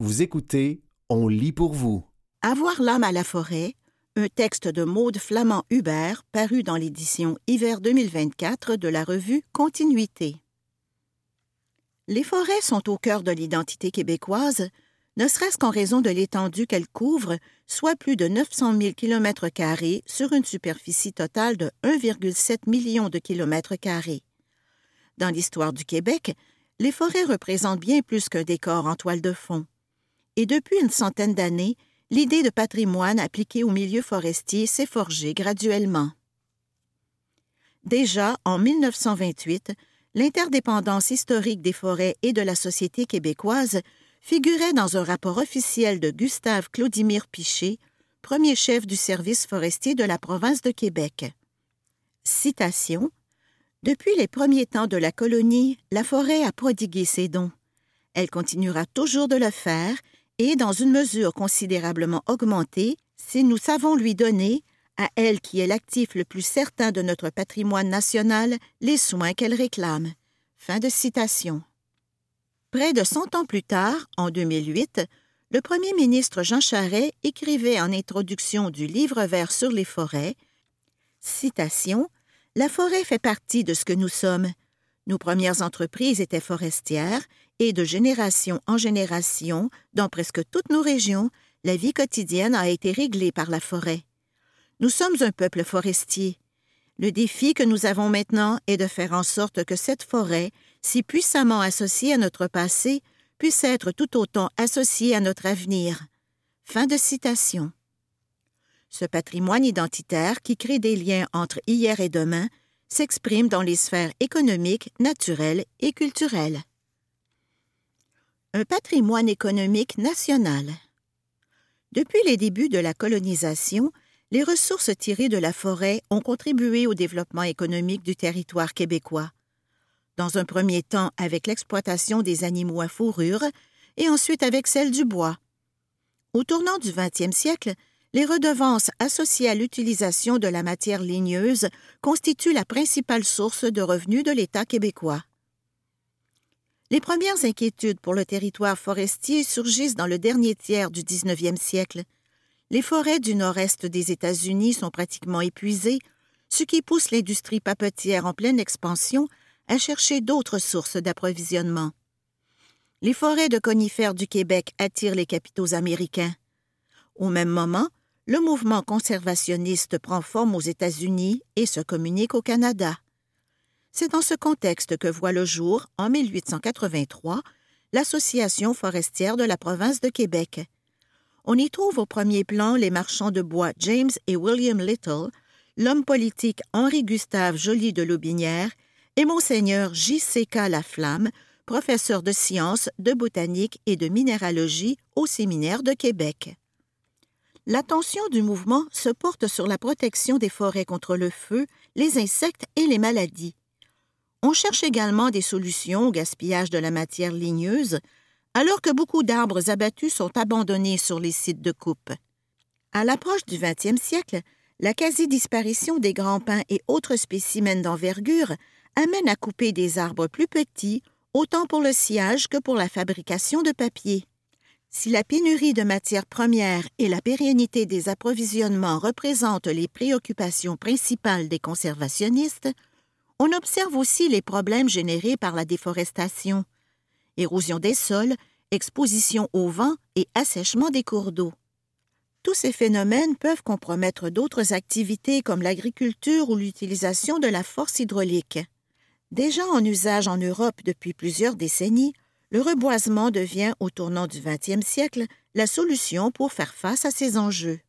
Vous écoutez On lit pour vous. Avoir l'âme à la forêt, un texte de Maude Flamand Hubert paru dans l'édition Hiver 2024 de la revue Continuité. Les forêts sont au cœur de l'identité québécoise, ne serait-ce qu'en raison de l'étendue qu'elles couvrent, soit plus de 900 000 km sur une superficie totale de 1,7 million de kilomètres carrés. Dans l'histoire du Québec, les forêts représentent bien plus qu'un décor en toile de fond et depuis une centaine d'années, l'idée de patrimoine appliqué au milieu forestier s'est forgée graduellement. Déjà en 1928, l'interdépendance historique des forêts et de la société québécoise figurait dans un rapport officiel de Gustave Claudimir Piché, premier chef du service forestier de la province de Québec. Citation Depuis les premiers temps de la colonie, la forêt a prodigué ses dons. Elle continuera toujours de le faire et dans une mesure considérablement augmentée si nous savons lui donner, à elle qui est l'actif le plus certain de notre patrimoine national, les soins qu'elle réclame. Fin de citation. Près de cent ans plus tard, en 2008, le premier ministre Jean Charest écrivait en introduction du livre vert sur les forêts Citation La forêt fait partie de ce que nous sommes. Nos premières entreprises étaient forestières et de génération en génération, dans presque toutes nos régions, la vie quotidienne a été réglée par la forêt. Nous sommes un peuple forestier. Le défi que nous avons maintenant est de faire en sorte que cette forêt, si puissamment associée à notre passé, puisse être tout autant associée à notre avenir. Fin de citation. Ce patrimoine identitaire qui crée des liens entre hier et demain s'exprime dans les sphères économiques, naturelles et culturelles un patrimoine économique national. Depuis les débuts de la colonisation, les ressources tirées de la forêt ont contribué au développement économique du territoire québécois. Dans un premier temps avec l'exploitation des animaux à fourrure et ensuite avec celle du bois. Au tournant du XXe siècle, les redevances associées à l'utilisation de la matière ligneuse constituent la principale source de revenus de l'État québécois. Les premières inquiétudes pour le territoire forestier surgissent dans le dernier tiers du 19e siècle. Les forêts du nord-est des États-Unis sont pratiquement épuisées, ce qui pousse l'industrie papetière en pleine expansion à chercher d'autres sources d'approvisionnement. Les forêts de conifères du Québec attirent les capitaux américains. Au même moment, le mouvement conservationniste prend forme aux États-Unis et se communique au Canada. C'est dans ce contexte que voit le jour, en 1883, l'Association forestière de la province de Québec. On y trouve au premier plan les marchands de bois James et William Little, l'homme politique Henri-Gustave Joly de Lobinière et Monseigneur J.C.K. Laflamme, professeur de sciences, de botanique et de minéralogie au Séminaire de Québec. L'attention du mouvement se porte sur la protection des forêts contre le feu, les insectes et les maladies. On cherche également des solutions au gaspillage de la matière ligneuse, alors que beaucoup d'arbres abattus sont abandonnés sur les sites de coupe. À l'approche du XXe siècle, la quasi-disparition des grands pins et autres spécimens d'envergure amène à couper des arbres plus petits, autant pour le sciage que pour la fabrication de papier. Si la pénurie de matières premières et la pérennité des approvisionnements représentent les préoccupations principales des conservationnistes, on observe aussi les problèmes générés par la déforestation, érosion des sols, exposition au vent et assèchement des cours d'eau. Tous ces phénomènes peuvent compromettre d'autres activités comme l'agriculture ou l'utilisation de la force hydraulique. Déjà en usage en Europe depuis plusieurs décennies, le reboisement devient, au tournant du XXe siècle, la solution pour faire face à ces enjeux.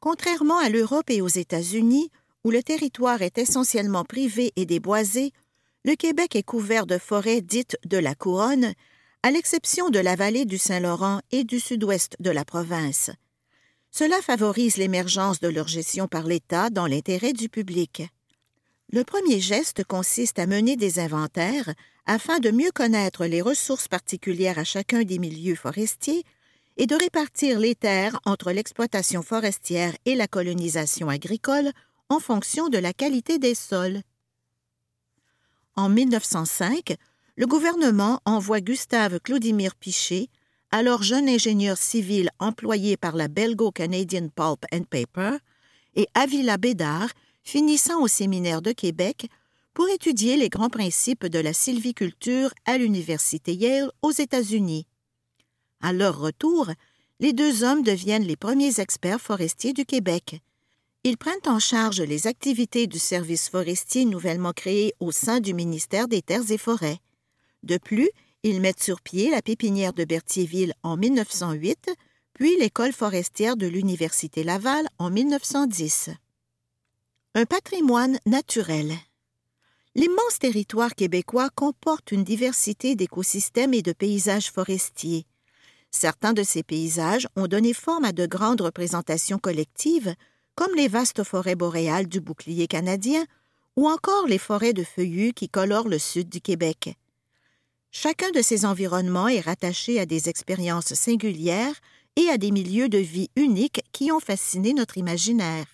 Contrairement à l'Europe et aux États-Unis, où le territoire est essentiellement privé et déboisé, le Québec est couvert de forêts dites de la couronne, à l'exception de la vallée du Saint-Laurent et du sud-ouest de la province. Cela favorise l'émergence de leur gestion par l'État dans l'intérêt du public. Le premier geste consiste à mener des inventaires afin de mieux connaître les ressources particulières à chacun des milieux forestiers et de répartir les terres entre l'exploitation forestière et la colonisation agricole en fonction de la qualité des sols. En 1905, le gouvernement envoie Gustave Claudimir Piché, alors jeune ingénieur civil employé par la Belgo-Canadian Pulp and Paper, et Avila Bédard, finissant au séminaire de Québec, pour étudier les grands principes de la sylviculture à l'Université Yale aux États-Unis. À leur retour, les deux hommes deviennent les premiers experts forestiers du Québec. Ils prennent en charge les activités du service forestier nouvellement créé au sein du ministère des Terres et Forêts. De plus, ils mettent sur pied la pépinière de Berthierville en 1908, puis l'école forestière de l'Université Laval en 1910. Un patrimoine naturel. L'immense territoire québécois comporte une diversité d'écosystèmes et de paysages forestiers. Certains de ces paysages ont donné forme à de grandes représentations collectives, comme les vastes forêts boréales du bouclier canadien ou encore les forêts de feuillus qui colorent le sud du Québec. Chacun de ces environnements est rattaché à des expériences singulières et à des milieux de vie uniques qui ont fasciné notre imaginaire.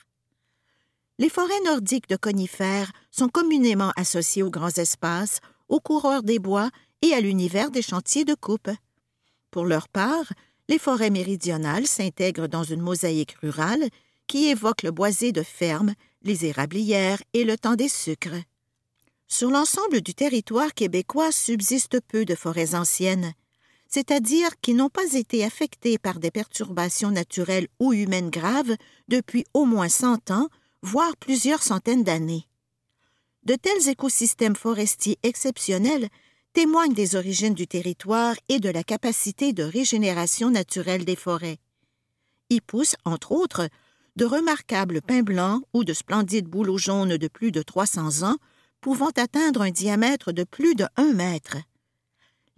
Les forêts nordiques de conifères sont communément associées aux grands espaces, aux coureurs des bois et à l'univers des chantiers de coupe. Pour leur part, les forêts méridionales s'intègrent dans une mosaïque rurale qui évoque le boisé de ferme, les érablières et le temps des sucres. Sur l'ensemble du territoire québécois subsiste peu de forêts anciennes, c'est-à-dire qui n'ont pas été affectées par des perturbations naturelles ou humaines graves depuis au moins cent ans voire plusieurs centaines d'années. De tels écosystèmes forestiers exceptionnels témoignent des origines du territoire et de la capacité de régénération naturelle des forêts. Y poussent, entre autres, de remarquables pins blancs ou de splendides bouleaux jaunes de plus de 300 ans, pouvant atteindre un diamètre de plus de 1 mètre.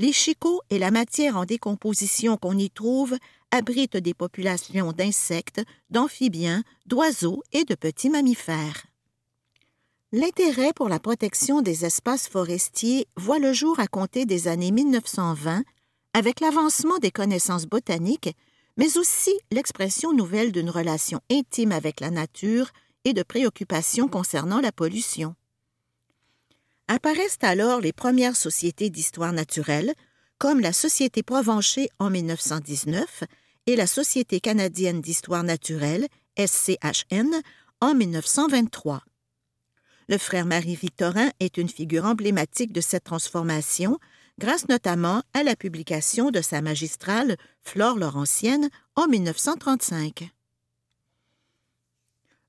Les chicots et la matière en décomposition qu'on y trouve abrite des populations d'insectes, d'amphibiens, d'oiseaux et de petits mammifères. L'intérêt pour la protection des espaces forestiers voit le jour à compter des années 1920 avec l'avancement des connaissances botaniques, mais aussi l'expression nouvelle d'une relation intime avec la nature et de préoccupations concernant la pollution. Apparaissent alors les premières sociétés d'histoire naturelle, comme la Société Provencher en 1919 et la Société canadienne d'histoire naturelle, SCHN, en 1923. Le frère Marie-Victorin est une figure emblématique de cette transformation, grâce notamment à la publication de sa magistrale Flore Laurentienne en 1935.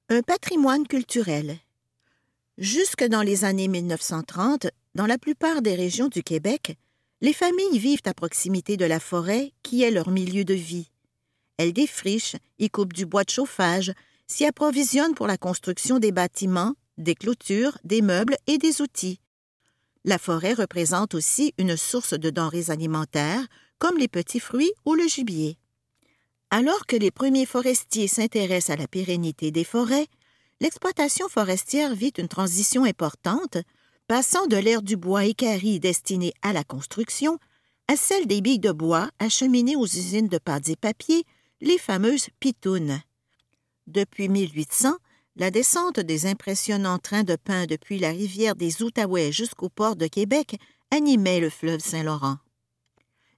Un patrimoine culturel. Jusque dans les années 1930, dans la plupart des régions du Québec, les familles vivent à proximité de la forêt qui est leur milieu de vie. Elle défriche, y coupe du bois de chauffage, s'y approvisionne pour la construction des bâtiments, des clôtures, des meubles et des outils. La forêt représente aussi une source de denrées alimentaires, comme les petits fruits ou le gibier. Alors que les premiers forestiers s'intéressent à la pérennité des forêts, l'exploitation forestière vit une transition importante, passant de l'ère du bois équarri destiné à la construction à celle des billes de bois acheminées aux usines de pâtes et papier les fameuses pitounes. Depuis 1800, la descente des impressionnants trains de pain depuis la rivière des Outaouais jusqu'au port de Québec animait le fleuve Saint-Laurent.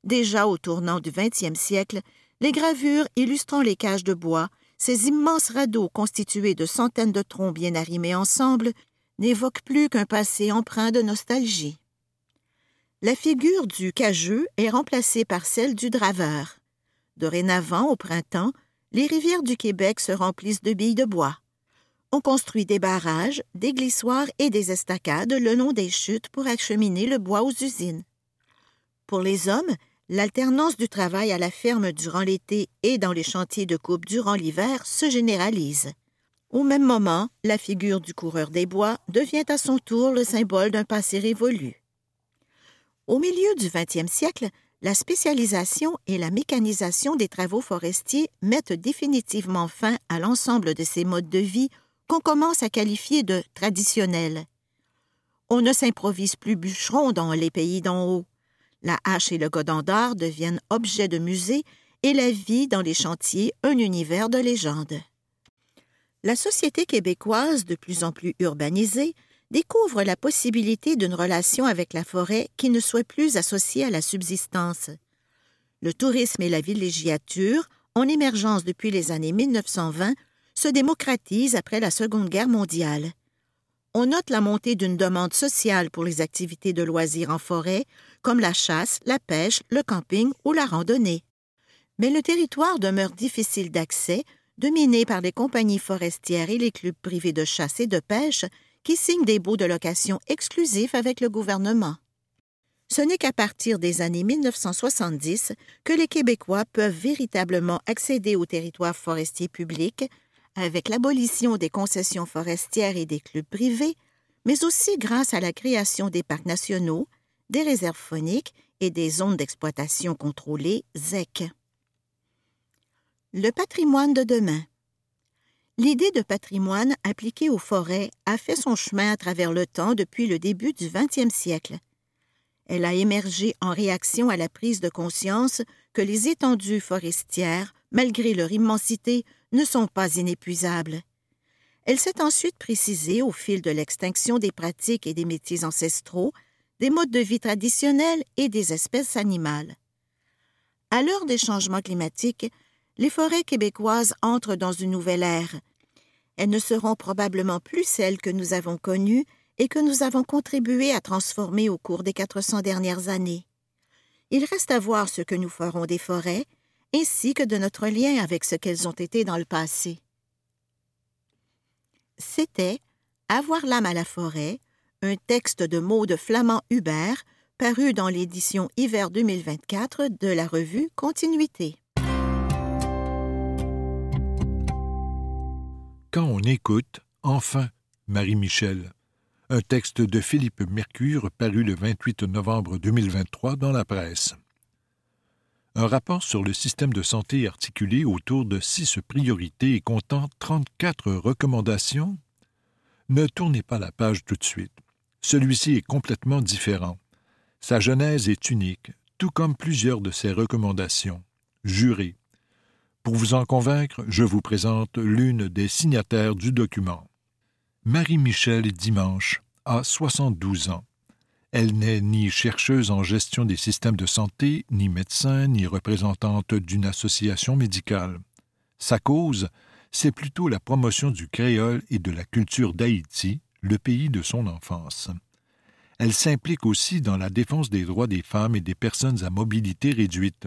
Déjà au tournant du XXe siècle, les gravures illustrant les cages de bois, ces immenses radeaux constitués de centaines de troncs bien arrimés ensemble, n'évoquent plus qu'un passé empreint de nostalgie. La figure du cageux est remplacée par celle du draveur. Dorénavant, au printemps, les rivières du Québec se remplissent de billes de bois. On construit des barrages, des glissoires et des estacades le long des chutes pour acheminer le bois aux usines. Pour les hommes, l'alternance du travail à la ferme durant l'été et dans les chantiers de coupe durant l'hiver se généralise. Au même moment, la figure du coureur des bois devient à son tour le symbole d'un passé révolu. Au milieu du XXe siècle, la spécialisation et la mécanisation des travaux forestiers mettent définitivement fin à l'ensemble de ces modes de vie qu'on commence à qualifier de traditionnels. On ne s'improvise plus bûcheron dans les pays d'en haut. La hache et le godin d'art deviennent objets de musée et la vie dans les chantiers un univers de légende. La société québécoise, de plus en plus urbanisée, découvre la possibilité d'une relation avec la forêt qui ne soit plus associée à la subsistance. Le tourisme et la villégiature, en émergence depuis les années 1920, se démocratisent après la Seconde Guerre mondiale. On note la montée d'une demande sociale pour les activités de loisirs en forêt, comme la chasse, la pêche, le camping ou la randonnée. Mais le territoire demeure difficile d'accès, dominé par les compagnies forestières et les clubs privés de chasse et de pêche qui signent des baux de location exclusifs avec le gouvernement. Ce n'est qu'à partir des années 1970 que les Québécois peuvent véritablement accéder au territoire forestier public avec l'abolition des concessions forestières et des clubs privés, mais aussi grâce à la création des parcs nationaux, des réserves phoniques et des zones d'exploitation contrôlées ZEC. Le patrimoine de demain. L'idée de patrimoine appliqué aux forêts a fait son chemin à travers le temps depuis le début du XXe siècle. Elle a émergé en réaction à la prise de conscience que les étendues forestières, malgré leur immensité, ne sont pas inépuisables. Elle s'est ensuite précisée au fil de l'extinction des pratiques et des métiers ancestraux, des modes de vie traditionnels et des espèces animales. À l'heure des changements climatiques, les forêts québécoises entrent dans une nouvelle ère. Elles ne seront probablement plus celles que nous avons connues et que nous avons contribué à transformer au cours des 400 dernières années. Il reste à voir ce que nous ferons des forêts, ainsi que de notre lien avec ce qu'elles ont été dans le passé. C'était Avoir l'âme à la forêt, un texte de mots de Flamand Hubert, paru dans l'édition hiver 2024 de la revue Continuité. Quand on écoute, enfin, Marie-Michel, un texte de Philippe Mercure paru le 28 novembre 2023 dans la presse. Un rapport sur le système de santé articulé autour de six priorités et comptant 34 recommandations? Ne tournez pas la page tout de suite. Celui-ci est complètement différent. Sa genèse est unique, tout comme plusieurs de ses recommandations. Jurez, pour vous en convaincre, je vous présente l'une des signataires du document. Marie-Michel Dimanche a 72 ans. Elle n'est ni chercheuse en gestion des systèmes de santé, ni médecin, ni représentante d'une association médicale. Sa cause, c'est plutôt la promotion du créole et de la culture d'Haïti, le pays de son enfance. Elle s'implique aussi dans la défense des droits des femmes et des personnes à mobilité réduite.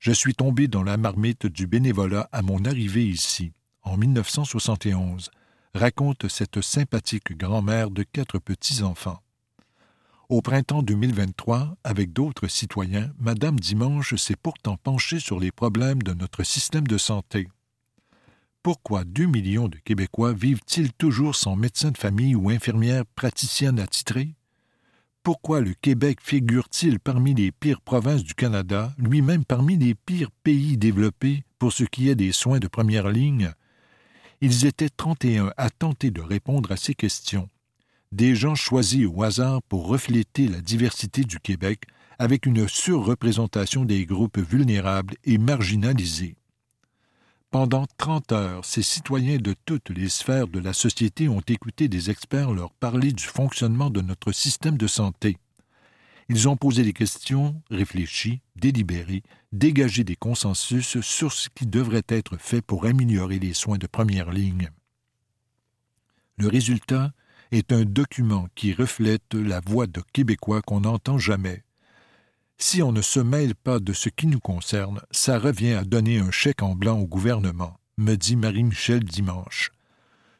Je suis tombé dans la marmite du bénévolat à mon arrivée ici, en 1971, raconte cette sympathique grand-mère de quatre petits-enfants. Au printemps 2023, avec d'autres citoyens, Madame Dimanche s'est pourtant penchée sur les problèmes de notre système de santé. Pourquoi deux millions de Québécois vivent-ils toujours sans médecin de famille ou infirmière praticienne attitrée? pourquoi le Québec figure-t-il parmi les pires provinces du Canada, lui-même parmi les pires pays développés pour ce qui est des soins de première ligne? Ils étaient 31 à tenter de répondre à ces questions. Des gens choisis au hasard pour refléter la diversité du Québec avec une surreprésentation des groupes vulnérables et marginalisés. Pendant trente heures, ces citoyens de toutes les sphères de la société ont écouté des experts leur parler du fonctionnement de notre système de santé. Ils ont posé des questions, réfléchi, délibéré, dégagé des consensus sur ce qui devrait être fait pour améliorer les soins de première ligne. Le résultat est un document qui reflète la voix de Québécois qu'on n'entend jamais, si on ne se mêle pas de ce qui nous concerne, ça revient à donner un chèque en blanc au gouvernement, me dit Marie-Michel dimanche.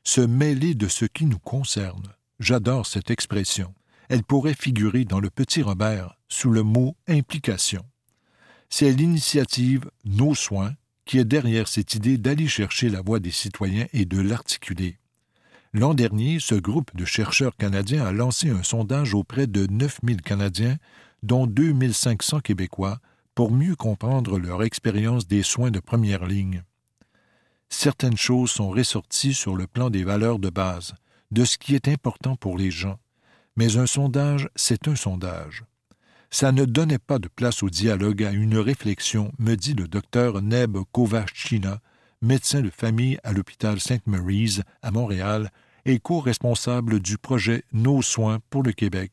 Se mêler de ce qui nous concerne. J'adore cette expression. Elle pourrait figurer dans le petit Robert sous le mot implication. C'est l'initiative Nos soins qui est derrière cette idée d'aller chercher la voix des citoyens et de l'articuler. L'an dernier, ce groupe de chercheurs canadiens a lancé un sondage auprès de 9000 Canadiens dont 2500 Québécois, pour mieux comprendre leur expérience des soins de première ligne. Certaines choses sont ressorties sur le plan des valeurs de base, de ce qui est important pour les gens, mais un sondage, c'est un sondage. Ça ne donnait pas de place au dialogue, à une réflexion, me dit le docteur Neb Kovachina, médecin de famille à l'hôpital Sainte Mary's à Montréal et co-responsable du projet Nos soins pour le Québec.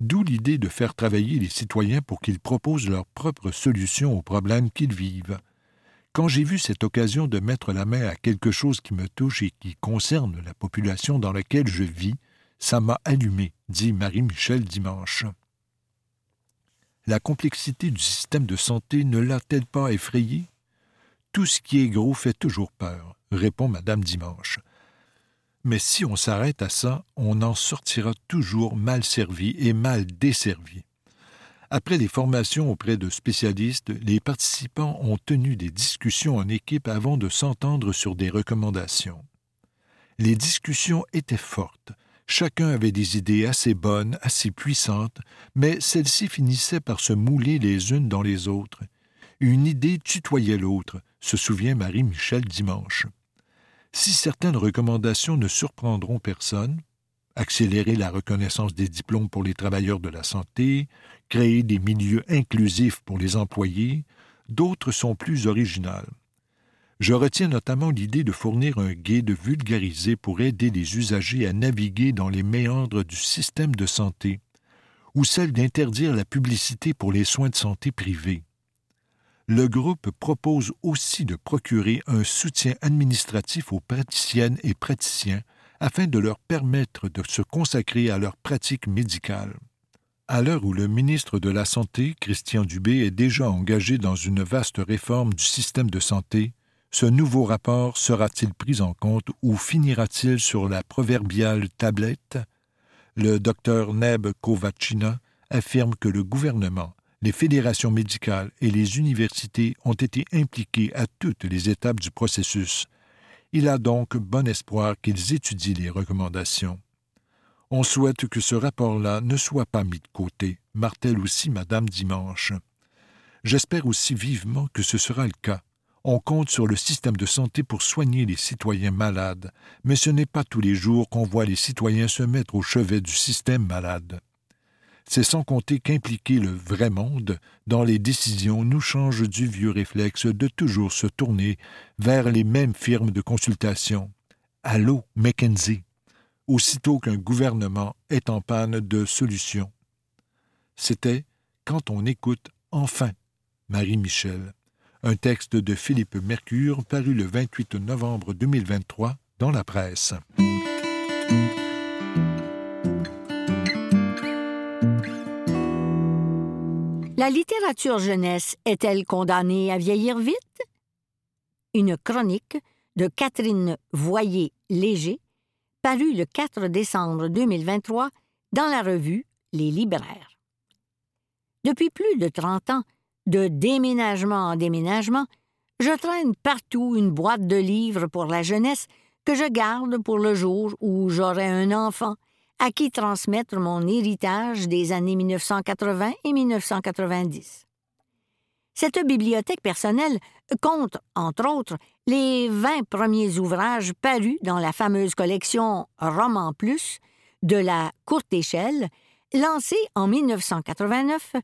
D'où l'idée de faire travailler les citoyens pour qu'ils proposent leurs propres solutions aux problèmes qu'ils vivent. Quand j'ai vu cette occasion de mettre la main à quelque chose qui me touche et qui concerne la population dans laquelle je vis, ça m'a allumé, dit Marie-Michel dimanche. La complexité du système de santé ne l'a-t-elle pas effrayé Tout ce qui est gros fait toujours peur, répond Madame Dimanche. Mais si on s'arrête à ça, on en sortira toujours mal servi et mal desservi. Après les formations auprès de spécialistes, les participants ont tenu des discussions en équipe avant de s'entendre sur des recommandations. Les discussions étaient fortes. Chacun avait des idées assez bonnes, assez puissantes, mais celles-ci finissaient par se mouler les unes dans les autres. Une idée tutoyait l'autre, se souvient Marie-Michel dimanche. Si certaines recommandations ne surprendront personne, accélérer la reconnaissance des diplômes pour les travailleurs de la santé, créer des milieux inclusifs pour les employés, d'autres sont plus originales. Je retiens notamment l'idée de fournir un guide vulgarisé pour aider les usagers à naviguer dans les méandres du système de santé, ou celle d'interdire la publicité pour les soins de santé privés. Le groupe propose aussi de procurer un soutien administratif aux praticiennes et praticiens afin de leur permettre de se consacrer à leur pratique médicale. À l'heure où le ministre de la Santé, Christian Dubé, est déjà engagé dans une vaste réforme du système de santé, ce nouveau rapport sera-t-il pris en compte ou finira-t-il sur la proverbiale tablette? Le docteur Neb Kovachina affirme que le gouvernement, les fédérations médicales et les universités ont été impliqués à toutes les étapes du processus, il a donc bon espoir qu'ils étudient les recommandations. On souhaite que ce rapport-là ne soit pas mis de côté, martèle aussi Madame Dimanche. J'espère aussi vivement que ce sera le cas. On compte sur le système de santé pour soigner les citoyens malades, mais ce n'est pas tous les jours qu'on voit les citoyens se mettre au chevet du système malade c'est sans compter qu'impliquer le vrai monde dans les décisions nous change du vieux réflexe de toujours se tourner vers les mêmes firmes de consultation. Allô, Mackenzie, aussitôt qu'un gouvernement est en panne de solutions. C'était Quand on écoute enfin Marie-Michel, un texte de Philippe Mercure paru le 28 novembre 2023 dans la presse. La littérature jeunesse est-elle condamnée à vieillir vite? Une chronique de Catherine Voyer-Léger, parue le 4 décembre 2023 dans la revue Les Libraires. Depuis plus de 30 ans, de déménagement en déménagement, je traîne partout une boîte de livres pour la jeunesse que je garde pour le jour où j'aurai un enfant à qui transmettre mon héritage des années 1980 et 1990. Cette bibliothèque personnelle compte, entre autres, les 20 premiers ouvrages parus dans la fameuse collection Roman Plus de la courte échelle, lancée en 1989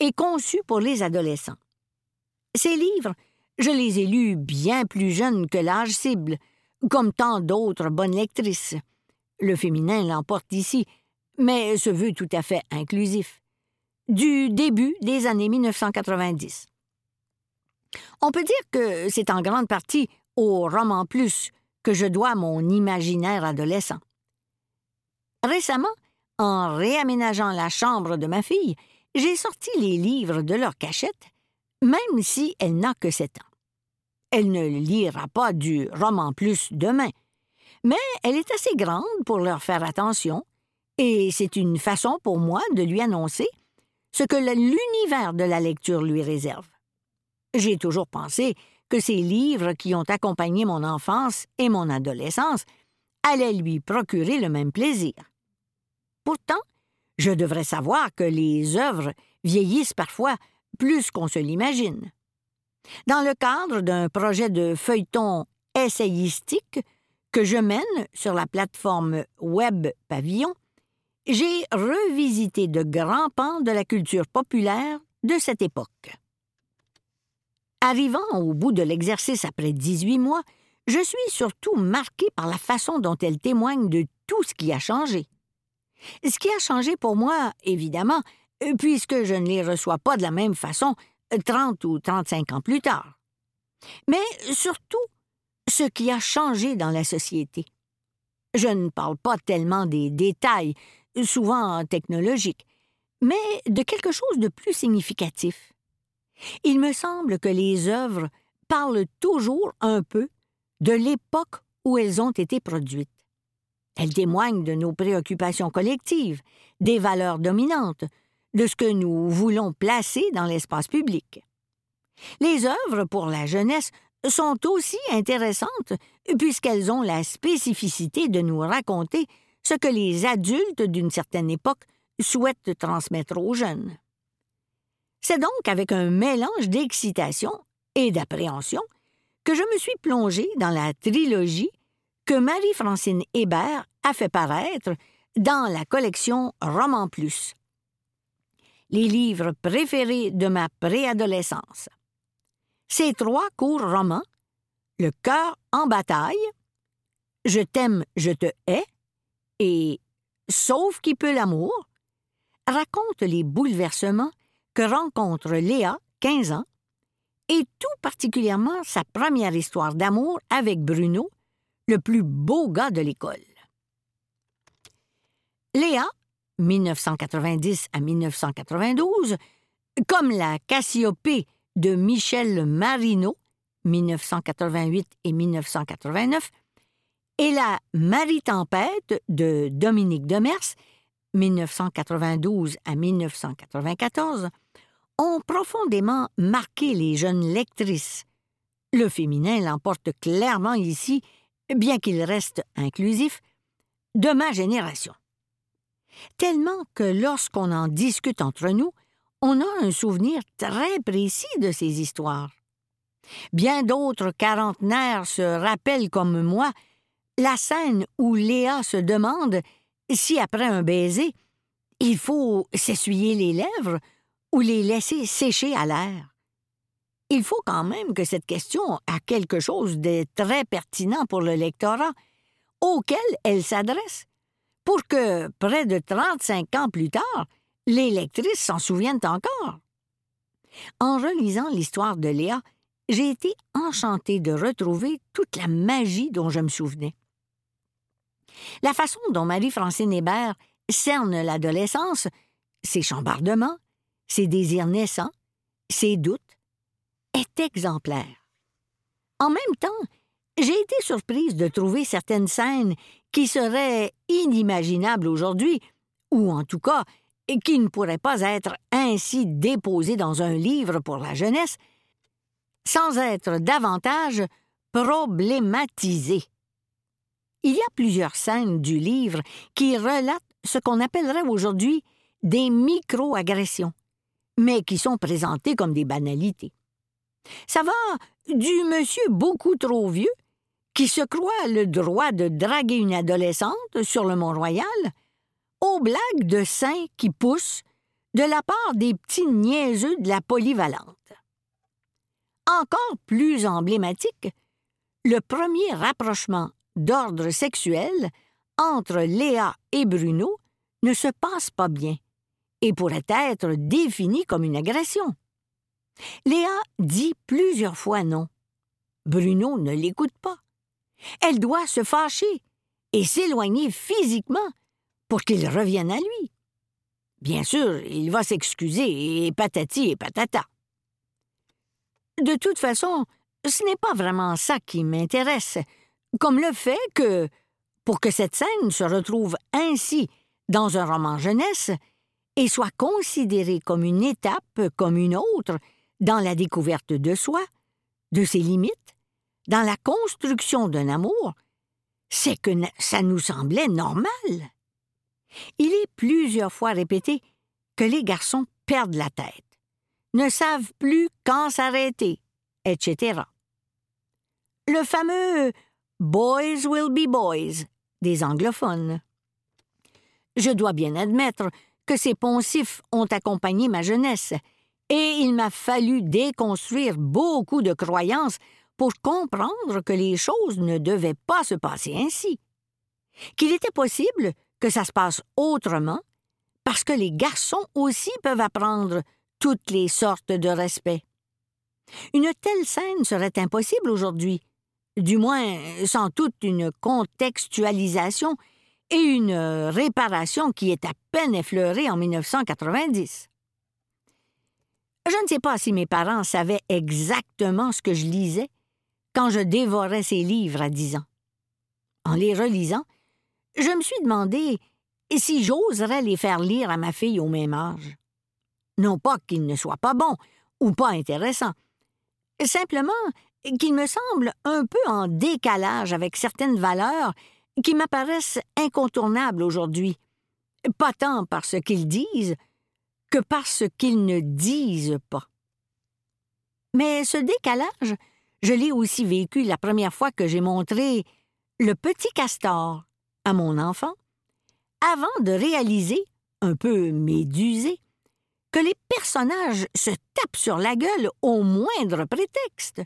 et conçue pour les adolescents. Ces livres, je les ai lus bien plus jeunes que l'âge cible, comme tant d'autres bonnes lectrices. Le féminin l'emporte ici, mais se veut tout à fait inclusif. Du début des années 1990. On peut dire que c'est en grande partie au roman plus que je dois mon imaginaire adolescent. Récemment, en réaménageant la chambre de ma fille, j'ai sorti les livres de leur cachette, même si elle n'a que sept ans. Elle ne lira pas du roman plus demain, mais elle est assez grande pour leur faire attention, et c'est une façon pour moi de lui annoncer ce que l'univers de la lecture lui réserve. J'ai toujours pensé que ces livres qui ont accompagné mon enfance et mon adolescence allaient lui procurer le même plaisir. Pourtant, je devrais savoir que les œuvres vieillissent parfois plus qu'on se l'imagine. Dans le cadre d'un projet de feuilleton essayistique, que je mène sur la plateforme Web Pavillon, j'ai revisité de grands pans de la culture populaire de cette époque. Arrivant au bout de l'exercice après 18 mois, je suis surtout marqué par la façon dont elle témoigne de tout ce qui a changé. Ce qui a changé pour moi, évidemment, puisque je ne les reçois pas de la même façon 30 ou 35 ans plus tard. Mais surtout, ce qui a changé dans la société. Je ne parle pas tellement des détails, souvent technologiques, mais de quelque chose de plus significatif. Il me semble que les œuvres parlent toujours un peu de l'époque où elles ont été produites. Elles témoignent de nos préoccupations collectives, des valeurs dominantes, de ce que nous voulons placer dans l'espace public. Les œuvres pour la jeunesse sont aussi intéressantes puisqu'elles ont la spécificité de nous raconter ce que les adultes d'une certaine époque souhaitent transmettre aux jeunes. C'est donc avec un mélange d'excitation et d'appréhension que je me suis plongée dans la trilogie que Marie-Francine Hébert a fait paraître dans la collection Roman Plus. Les livres préférés de ma préadolescence. Ces trois courts romans, Le cœur en bataille, Je t'aime, je te hais et Sauf qui peut l'amour, racontent les bouleversements que rencontre Léa, 15 ans, et tout particulièrement sa première histoire d'amour avec Bruno, le plus beau gars de l'école. Léa, 1990 à 1992, comme la Cassiopée de Michel Marino, 1988 et 1989, et la Marie-Tempête de Dominique Demers, 1992 à 1994, ont profondément marqué les jeunes lectrices. Le féminin l'emporte clairement ici, bien qu'il reste inclusif, de ma génération. Tellement que lorsqu'on en discute entre nous, on a un souvenir très précis de ces histoires. Bien d'autres quarantenaires se rappellent comme moi la scène où Léa se demande si après un baiser, il faut s'essuyer les lèvres ou les laisser sécher à l'air. Il faut quand même que cette question a quelque chose de très pertinent pour le lectorat, auquel elle s'adresse, pour que, près de 35 ans plus tard, les lectrices s'en souviennent encore. En relisant l'histoire de Léa, j'ai été enchantée de retrouver toute la magie dont je me souvenais. La façon dont Marie-Francine Hébert cerne l'adolescence, ses chambardements, ses désirs naissants, ses doutes, est exemplaire. En même temps, j'ai été surprise de trouver certaines scènes qui seraient inimaginables aujourd'hui, ou en tout cas qui ne pourraient pas être ainsi déposées dans un livre pour la jeunesse, sans être davantage problématisées. Il y a plusieurs scènes du livre qui relatent ce qu'on appellerait aujourd'hui des micro-agressions, mais qui sont présentées comme des banalités. Ça va du monsieur beaucoup trop vieux qui se croit le droit de draguer une adolescente sur le Mont-Royal, aux blagues de saints qui poussent de la part des petits niaiseux de la polyvalente. Encore plus emblématique, le premier rapprochement d'ordre sexuel entre Léa et Bruno ne se passe pas bien et pourrait être défini comme une agression. Léa dit plusieurs fois non. Bruno ne l'écoute pas. Elle doit se fâcher et s'éloigner physiquement pour qu'il revienne à lui. Bien sûr, il va s'excuser et patati et patata. De toute façon, ce n'est pas vraiment ça qui m'intéresse, comme le fait que, pour que cette scène se retrouve ainsi dans un roman jeunesse et soit considérée comme une étape comme une autre dans la découverte de soi, de ses limites, dans la construction d'un amour, c'est que ça nous semblait normal. Il est plusieurs fois répété que les garçons perdent la tête, ne savent plus quand s'arrêter, etc. Le fameux Boys will be boys des anglophones. Je dois bien admettre que ces poncifs ont accompagné ma jeunesse, et il m'a fallu déconstruire beaucoup de croyances pour comprendre que les choses ne devaient pas se passer ainsi. Qu'il était possible que ça se passe autrement, parce que les garçons aussi peuvent apprendre toutes les sortes de respect. Une telle scène serait impossible aujourd'hui, du moins sans toute une contextualisation et une réparation qui est à peine effleurée en 1990. Je ne sais pas si mes parents savaient exactement ce que je lisais quand je dévorais ces livres à dix ans. En les relisant, je me suis demandé si j'oserais les faire lire à ma fille au même âge? Non pas qu'ils ne soient pas bons ou pas intéressants, simplement qu'ils me semblent un peu en décalage avec certaines valeurs qui m'apparaissent incontournables aujourd'hui, pas tant par ce qu'ils disent que par ce qu'ils ne disent pas. Mais ce décalage, je l'ai aussi vécu la première fois que j'ai montré le petit castor à mon enfant, avant de réaliser, un peu médusé, que les personnages se tapent sur la gueule au moindre prétexte.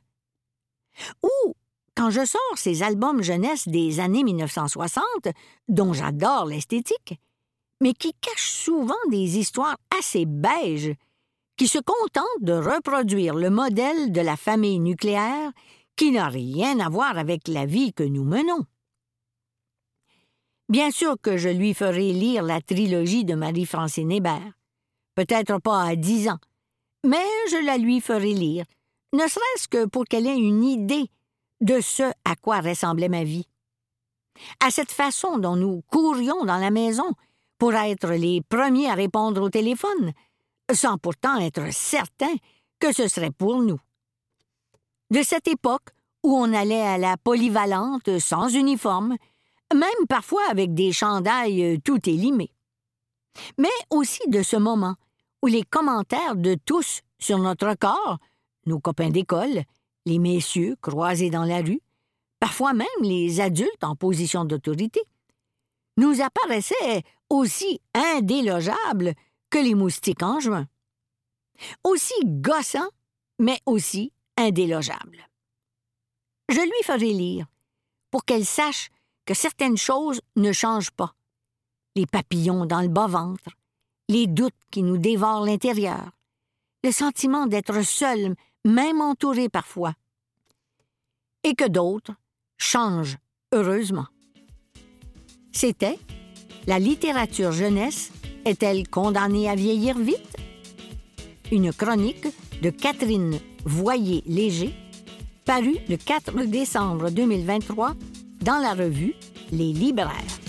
Ou quand je sors ces albums jeunesse des années 1960, dont j'adore l'esthétique, mais qui cachent souvent des histoires assez beiges, qui se contentent de reproduire le modèle de la famille nucléaire qui n'a rien à voir avec la vie que nous menons. Bien sûr que je lui ferai lire la trilogie de Marie-Francine Hébert. Peut-être pas à dix ans, mais je la lui ferai lire, ne serait-ce que pour qu'elle ait une idée de ce à quoi ressemblait ma vie. À cette façon dont nous courions dans la maison pour être les premiers à répondre au téléphone, sans pourtant être certains que ce serait pour nous. De cette époque où on allait à la polyvalente sans uniforme, même parfois avec des chandails euh, tout élimés. Mais aussi de ce moment où les commentaires de tous sur notre corps, nos copains d'école, les messieurs croisés dans la rue, parfois même les adultes en position d'autorité, nous apparaissaient aussi indélogeables que les moustiques en juin. Aussi gossants, mais aussi indélogeables. Je lui ferai lire, pour qu'elle sache que certaines choses ne changent pas. Les papillons dans le bas-ventre, les doutes qui nous dévorent l'intérieur, le sentiment d'être seul, même entouré parfois. Et que d'autres changent heureusement. C'était La littérature jeunesse est-elle condamnée à vieillir vite? Une chronique de Catherine Voyer-Léger, parue le 4 décembre 2023 dans la revue Les Libraires.